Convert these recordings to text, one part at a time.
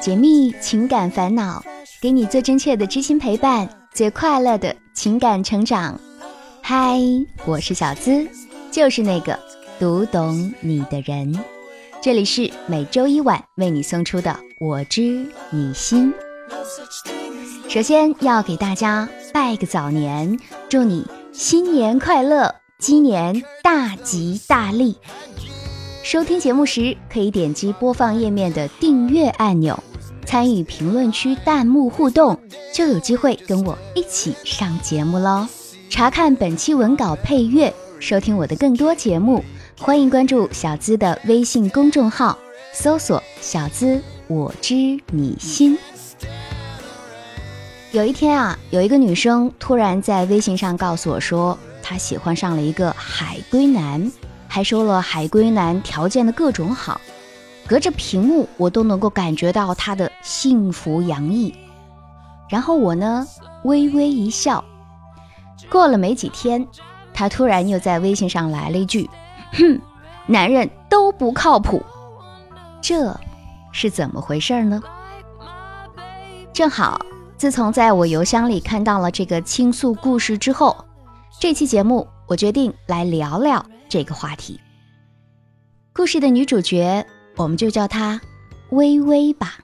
解密情感烦恼，给你最真切的知心陪伴，最快乐的情感成长。嗨，我是小资，就是那个读懂你的人。这里是每周一晚为你送出的《我知你心》。首先要给大家拜个早年，祝你新年快乐，鸡年大吉大利。收听节目时，可以点击播放页面的订阅按钮，参与评论区弹幕互动，就有机会跟我一起上节目喽。查看本期文稿配乐，收听我的更多节目，欢迎关注小资的微信公众号，搜索“小资我知你心”。有一天啊，有一个女生突然在微信上告诉我说，她喜欢上了一个海归男。还说了海归男条件的各种好，隔着屏幕我都能够感觉到他的幸福洋溢。然后我呢微微一笑。过了没几天，他突然又在微信上来了一句：“哼，男人都不靠谱。”这是怎么回事呢？正好，自从在我邮箱里看到了这个倾诉故事之后，这期节目我决定来聊聊。这个话题，故事的女主角，我们就叫她微微吧。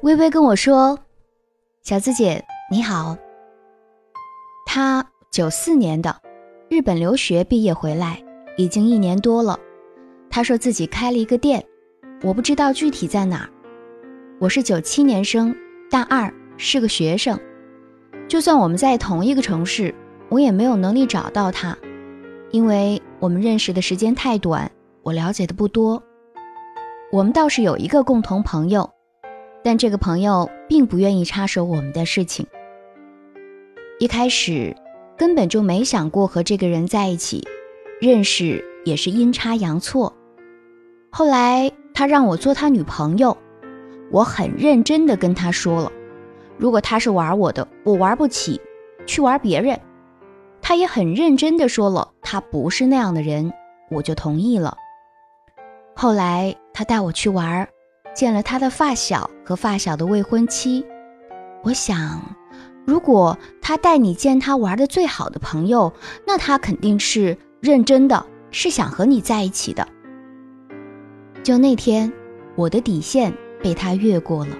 微微跟我说：“小资姐你好。”她九四年的，日本留学毕业回来，已经一年多了。她说自己开了一个店，我不知道具体在哪儿。我是九七年生，大二，是个学生。就算我们在同一个城市，我也没有能力找到她。因为我们认识的时间太短，我了解的不多。我们倒是有一个共同朋友，但这个朋友并不愿意插手我们的事情。一开始根本就没想过和这个人在一起，认识也是阴差阳错。后来他让我做他女朋友，我很认真的跟他说了，如果他是玩我的，我玩不起，去玩别人。他也很认真的说了，他不是那样的人，我就同意了。后来他带我去玩，见了他的发小和发小的未婚妻。我想，如果他带你见他玩的最好的朋友，那他肯定是认真的，是想和你在一起的。就那天，我的底线被他越过了。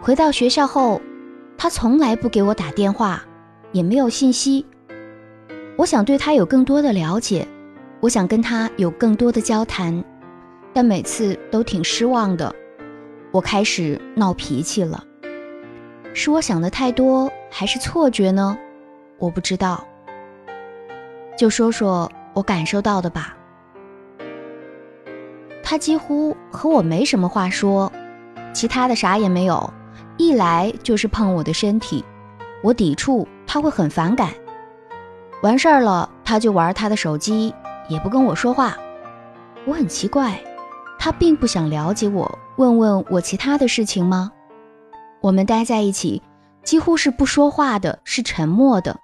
回到学校后。他从来不给我打电话，也没有信息。我想对他有更多的了解，我想跟他有更多的交谈，但每次都挺失望的。我开始闹脾气了，是我想的太多，还是错觉呢？我不知道。就说说我感受到的吧。他几乎和我没什么话说，其他的啥也没有。一来就是碰我的身体，我抵触，他会很反感。完事儿了，他就玩他的手机，也不跟我说话。我很奇怪，他并不想了解我，问问我其他的事情吗？我们待在一起，几乎是不说话的，是沉默的。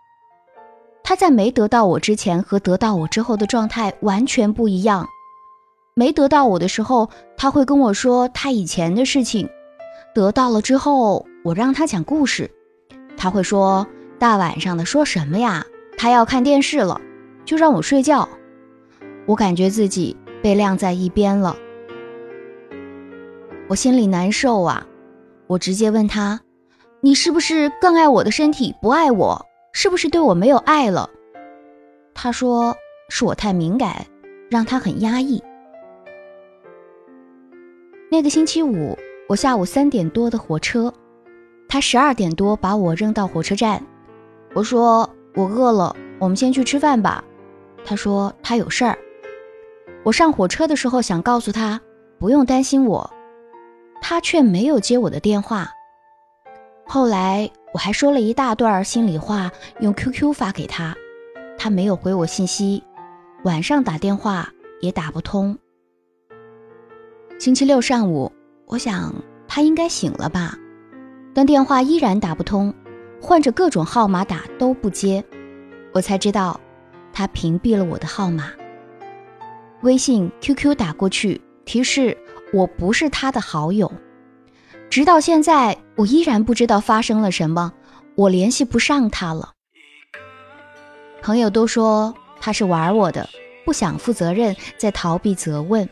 他在没得到我之前和得到我之后的状态完全不一样。没得到我的时候，他会跟我说他以前的事情。得到了之后，我让他讲故事，他会说：“大晚上的说什么呀？”他要看电视了，就让我睡觉。我感觉自己被晾在一边了，我心里难受啊！我直接问他：“你是不是更爱我的身体，不爱我？是不是对我没有爱了？”他说：“是我太敏感，让他很压抑。”那个星期五。我下午三点多的火车，他十二点多把我扔到火车站。我说我饿了，我们先去吃饭吧。他说他有事儿。我上火车的时候想告诉他不用担心我，他却没有接我的电话。后来我还说了一大段心里话，用 QQ 发给他，他没有回我信息，晚上打电话也打不通。星期六上午。我想他应该醒了吧，但电话依然打不通，换着各种号码打都不接，我才知道他屏蔽了我的号码。微信、QQ 打过去，提示我不是他的好友。直到现在，我依然不知道发生了什么，我联系不上他了。朋友都说他是玩我的，不想负责任，在逃避责问，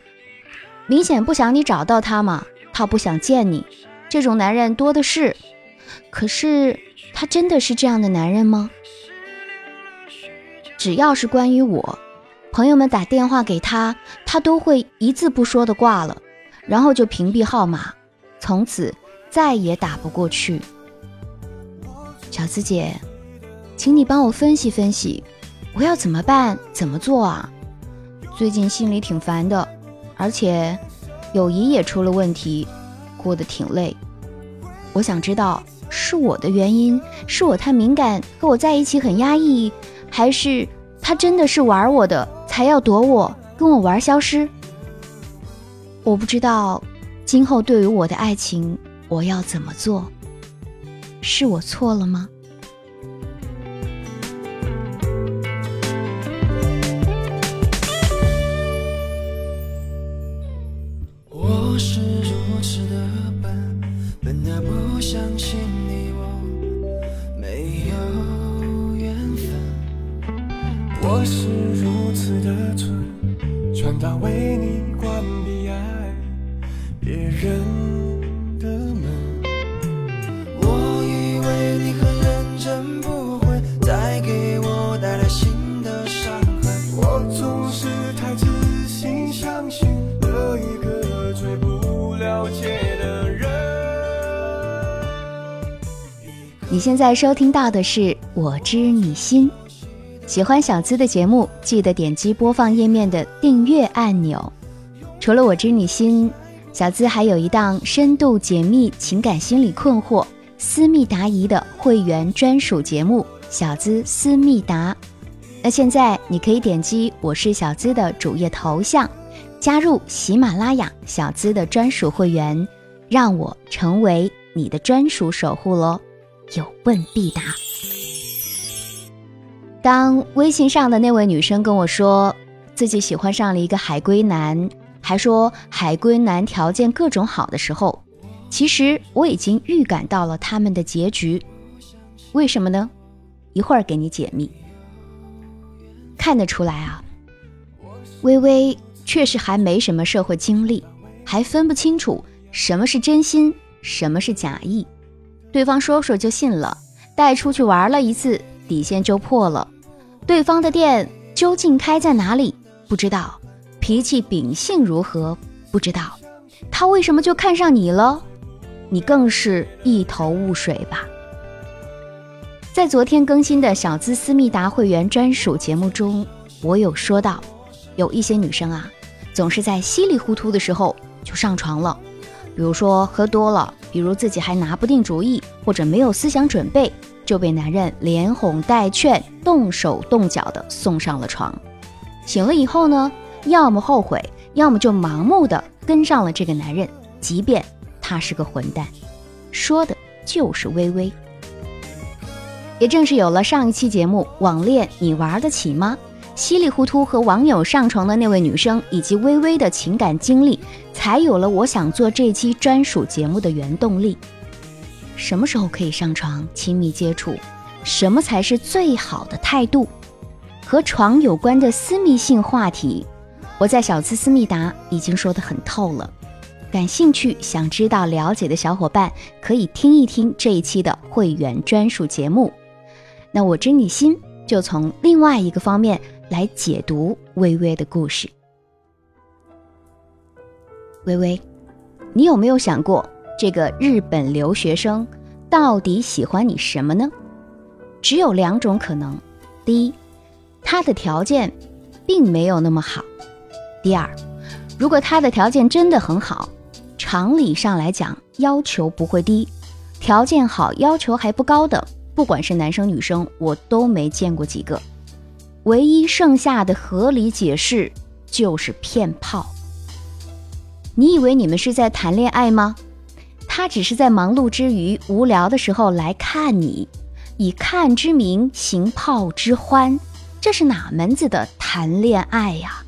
明显不想你找到他嘛。他不想见你，这种男人多的是。可是他真的是这样的男人吗？只要是关于我，朋友们打电话给他，他都会一字不说的挂了，然后就屏蔽号码，从此再也打不过去。小资姐，请你帮我分析分析，我要怎么办？怎么做啊？最近心里挺烦的，而且友谊也出了问题，过得挺累。我想知道是我的原因，是我太敏感，和我在一起很压抑。还是他真的是玩我的，才要躲我，跟我玩消失。我不知道，今后对于我的爱情，我要怎么做？是我错了吗？是太自信，相信了一个最不了解的人。你现在收听到的是《我知你心》。喜欢小资的节目，记得点击播放页面的订阅按钮。除了我知你心，小资还有一档深度解密情感心理困惑、私密答疑的会员专属节目《小资私密答》。那现在你可以点击我是小资的主页头像，加入喜马拉雅小资的专属会员，让我成为你的专属守护喽！有问必答。当微信上的那位女生跟我说自己喜欢上了一个海归男，还说海归男条件各种好的时候，其实我已经预感到了他们的结局。为什么呢？一会儿给你解密。看得出来啊，微微确实还没什么社会经历，还分不清楚什么是真心，什么是假意。对方说说就信了，带出去玩了一次。底线就破了，对方的店究竟开在哪里？不知道，脾气秉性如何？不知道，他为什么就看上你了？你更是一头雾水吧？在昨天更新的小资思密达会员专属节目中，我有说到，有一些女生啊，总是在稀里糊涂的时候就上床了，比如说喝多了，比如自己还拿不定主意，或者没有思想准备。就被男人连哄带劝、动手动脚的送上了床。醒了以后呢，要么后悔，要么就盲目的跟上了这个男人，即便他是个混蛋。说的就是微微。也正是有了上一期节目《网恋你玩得起吗》，稀里糊涂和网友上床的那位女生，以及微微的情感经历，才有了我想做这期专属节目的原动力。什么时候可以上床亲密接触？什么才是最好的态度？和床有关的私密性话题，我在小资思密达已经说得很透了。感兴趣、想知道、了解的小伙伴可以听一听这一期的会员专属节目。那我知你心就从另外一个方面来解读微微的故事。微微，你有没有想过？这个日本留学生到底喜欢你什么呢？只有两种可能：第一，他的条件并没有那么好；第二，如果他的条件真的很好，常理上来讲要求不会低。条件好要求还不高的，不管是男生女生，我都没见过几个。唯一剩下的合理解释就是骗炮。你以为你们是在谈恋爱吗？他只是在忙碌之余、无聊的时候来看你，以看之名行炮之欢，这是哪门子的谈恋爱呀？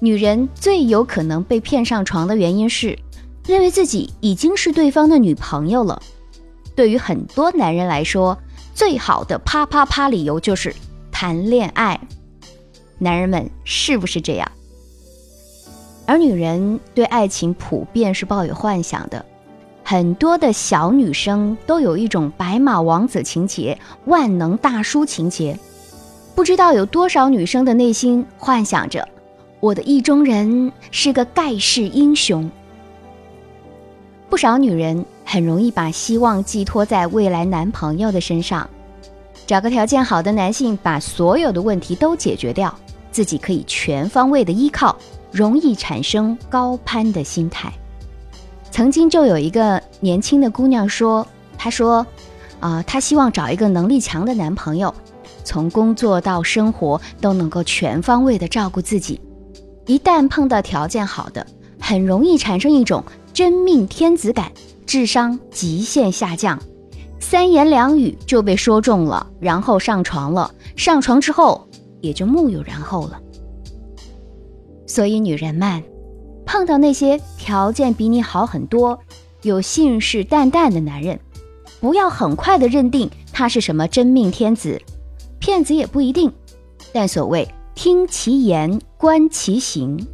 女人最有可能被骗上床的原因是，认为自己已经是对方的女朋友了。对于很多男人来说，最好的啪啪啪理由就是谈恋爱。男人们是不是这样？而女人对爱情普遍是抱有幻想的，很多的小女生都有一种白马王子情节、万能大叔情节。不知道有多少女生的内心幻想着，我的意中人是个盖世英雄。不少女人很容易把希望寄托在未来男朋友的身上，找个条件好的男性，把所有的问题都解决掉，自己可以全方位的依靠，容易产生高攀的心态。曾经就有一个年轻的姑娘说：“她说，啊，她希望找一个能力强的男朋友。”从工作到生活都能够全方位的照顾自己，一旦碰到条件好的，很容易产生一种真命天子感，智商极限下降，三言两语就被说中了，然后上床了，上床之后也就木有然后了。所以女人们，碰到那些条件比你好很多、有信誓旦旦的男人，不要很快的认定他是什么真命天子。骗子也不一定，但所谓听其言观其行，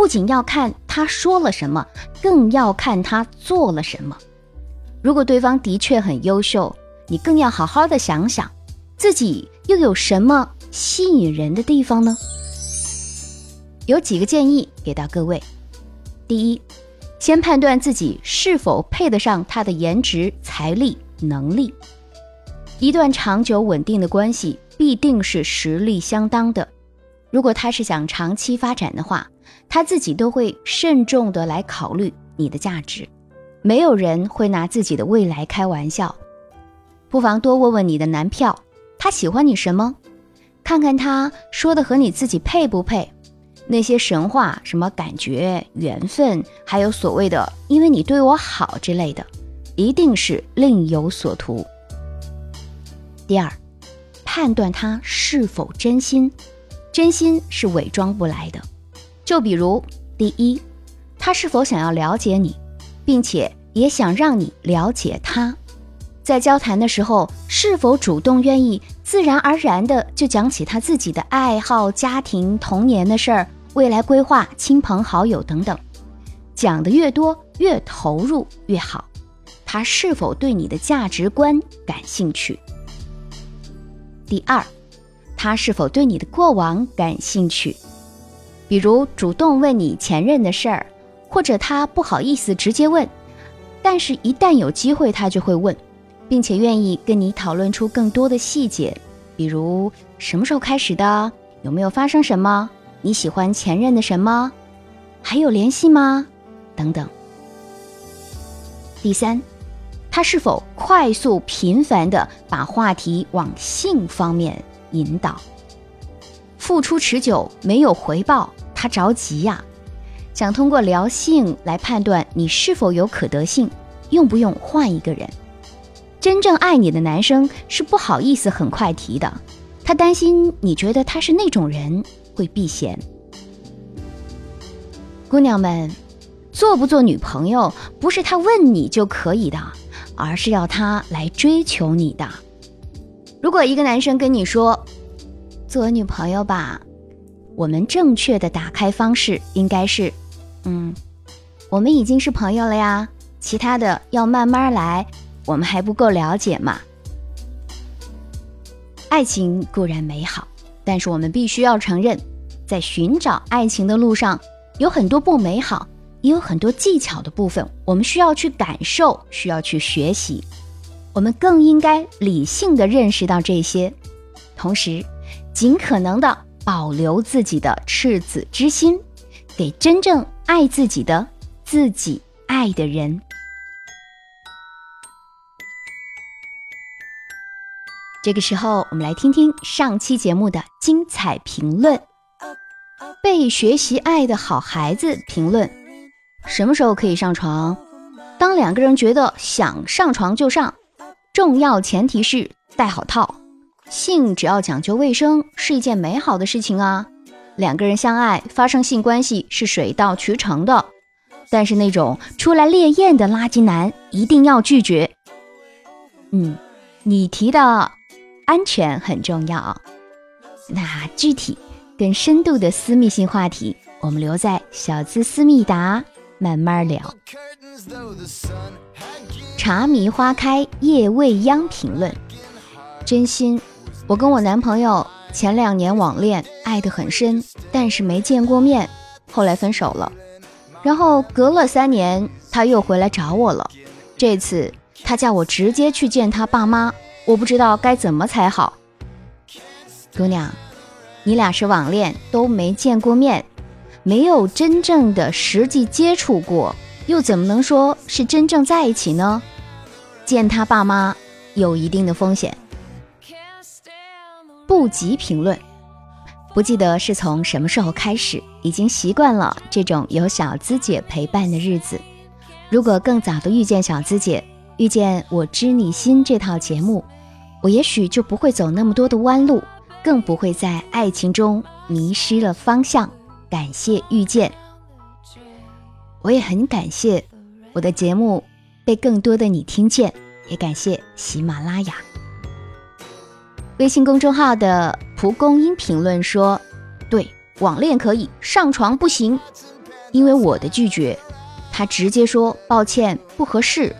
不仅要看他说了什么，更要看他做了什么。如果对方的确很优秀，你更要好好的想想，自己又有什么吸引人的地方呢？有几个建议给到各位：第一，先判断自己是否配得上他的颜值、财力、能力。一段长久稳定的关系。必定是实力相当的。如果他是想长期发展的话，他自己都会慎重的来考虑你的价值。没有人会拿自己的未来开玩笑。不妨多问问你的男票，他喜欢你什么？看看他说的和你自己配不配？那些神话什么感觉、缘分，还有所谓的“因为你对我好”之类的，一定是另有所图。第二。判断他是否真心，真心是伪装不来的。就比如，第一，他是否想要了解你，并且也想让你了解他，在交谈的时候是否主动愿意，自然而然的就讲起他自己的爱好、家庭、童年的事儿、未来规划、亲朋好友等等，讲的越多，越投入越好。他是否对你的价值观感兴趣？第二，他是否对你的过往感兴趣？比如主动问你前任的事儿，或者他不好意思直接问，但是一旦有机会，他就会问，并且愿意跟你讨论出更多的细节，比如什么时候开始的，有没有发生什么，你喜欢前任的什么，还有联系吗？等等。第三。他是否快速频繁的把话题往性方面引导？付出持久没有回报，他着急呀，想通过聊性来判断你是否有可得性，用不用换一个人？真正爱你的男生是不好意思很快提的，他担心你觉得他是那种人会避嫌。姑娘们，做不做女朋友不是他问你就可以的。而是要他来追求你的。如果一个男生跟你说“做我女朋友吧”，我们正确的打开方式应该是：“嗯，我们已经是朋友了呀，其他的要慢慢来，我们还不够了解嘛。”爱情固然美好，但是我们必须要承认，在寻找爱情的路上有很多不美好。也有很多技巧的部分，我们需要去感受，需要去学习。我们更应该理性的认识到这些，同时尽可能的保留自己的赤子之心，给真正爱自己的自己爱的人。这个时候，我们来听听上期节目的精彩评论。被学习爱的好孩子评论。什么时候可以上床？当两个人觉得想上床就上，重要前提是戴好套。性只要讲究卫生，是一件美好的事情啊。两个人相爱发生性关系是水到渠成的，但是那种出来烈焰的垃圾男一定要拒绝。嗯，你提的安全很重要，那具体更深度的私密性话题，我们留在小资思密达慢慢聊。茶迷花开夜未央评论，真心，我跟我男朋友前两年网恋，爱得很深，但是没见过面，后来分手了。然后隔了三年，他又回来找我了，这次他叫我直接去见他爸妈，我不知道该怎么才好。姑娘，你俩是网恋，都没见过面，没有真正的实际接触过。又怎么能说是真正在一起呢？见他爸妈有一定的风险。不急评论，不记得是从什么时候开始，已经习惯了这种有小资姐陪伴的日子。如果更早的遇见小资姐，遇见我知你心这套节目，我也许就不会走那么多的弯路，更不会在爱情中迷失了方向。感谢遇见。我也很感谢我的节目被更多的你听见，也感谢喜马拉雅。微信公众号的蒲公英评论说：“对，网恋可以，上床不行，因为我的拒绝，他直接说抱歉不合适，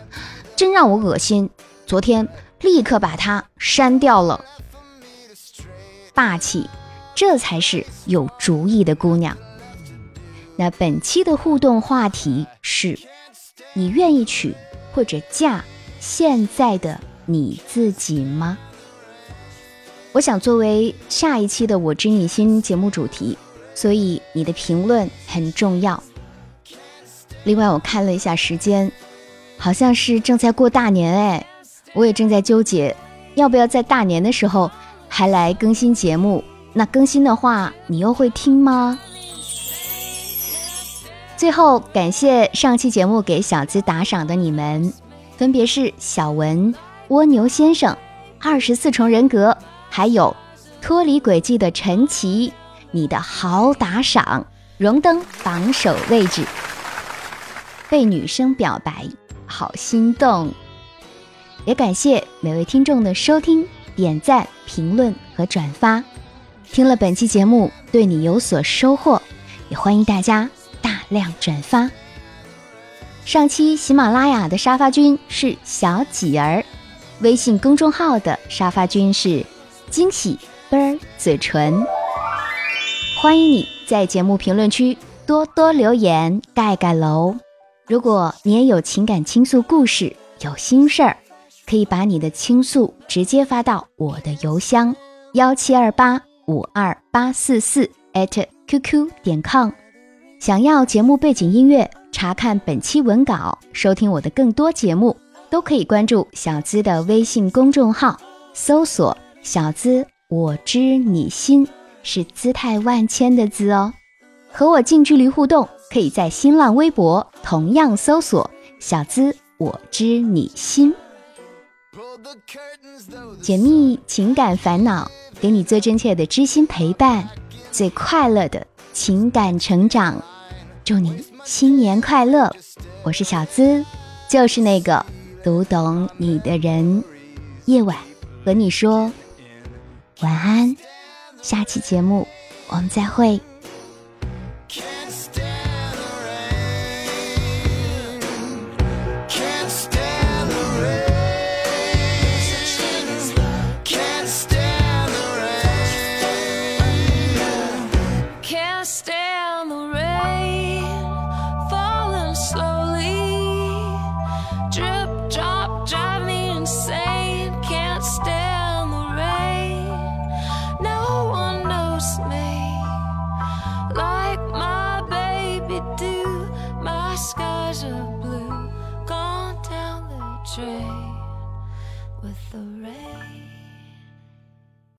真让我恶心。昨天立刻把他删掉了，霸气，这才是有主意的姑娘。”那本期的互动话题是：你愿意娶或者嫁现在的你自己吗？我想作为下一期的《我知你心》节目主题，所以你的评论很重要。另外，我看了一下时间，好像是正在过大年哎，我也正在纠结要不要在大年的时候还来更新节目。那更新的话，你又会听吗？最后，感谢上期节目给小资打赏的你们，分别是小文、蜗牛先生、二十四重人格，还有脱离轨迹的陈奇。你的好打赏，荣登榜首位置。被女生表白，好心动。也感谢每位听众的收听、点赞、评论和转发。听了本期节目，对你有所收获，也欢迎大家大。量转发。上期喜马拉雅的沙发君是小几儿，微信公众号的沙发君是惊喜啵儿嘴唇。欢迎你在节目评论区多多留言盖盖楼。如果你也有情感倾诉故事，有心事儿，可以把你的倾诉直接发到我的邮箱幺七二八五二八四四 @QQ 点 com。想要节目背景音乐，查看本期文稿，收听我的更多节目，都可以关注小资的微信公众号，搜索“小资我知你心”，是姿态万千的“资”哦。和我近距离互动，可以在新浪微博同样搜索“小资我知你心”，解密情感烦恼，给你最真切的知心陪伴，最快乐的情感成长。祝你新年快乐！我是小资，就是那个读懂你的人。夜晚和你说晚安，下期节目我们再会。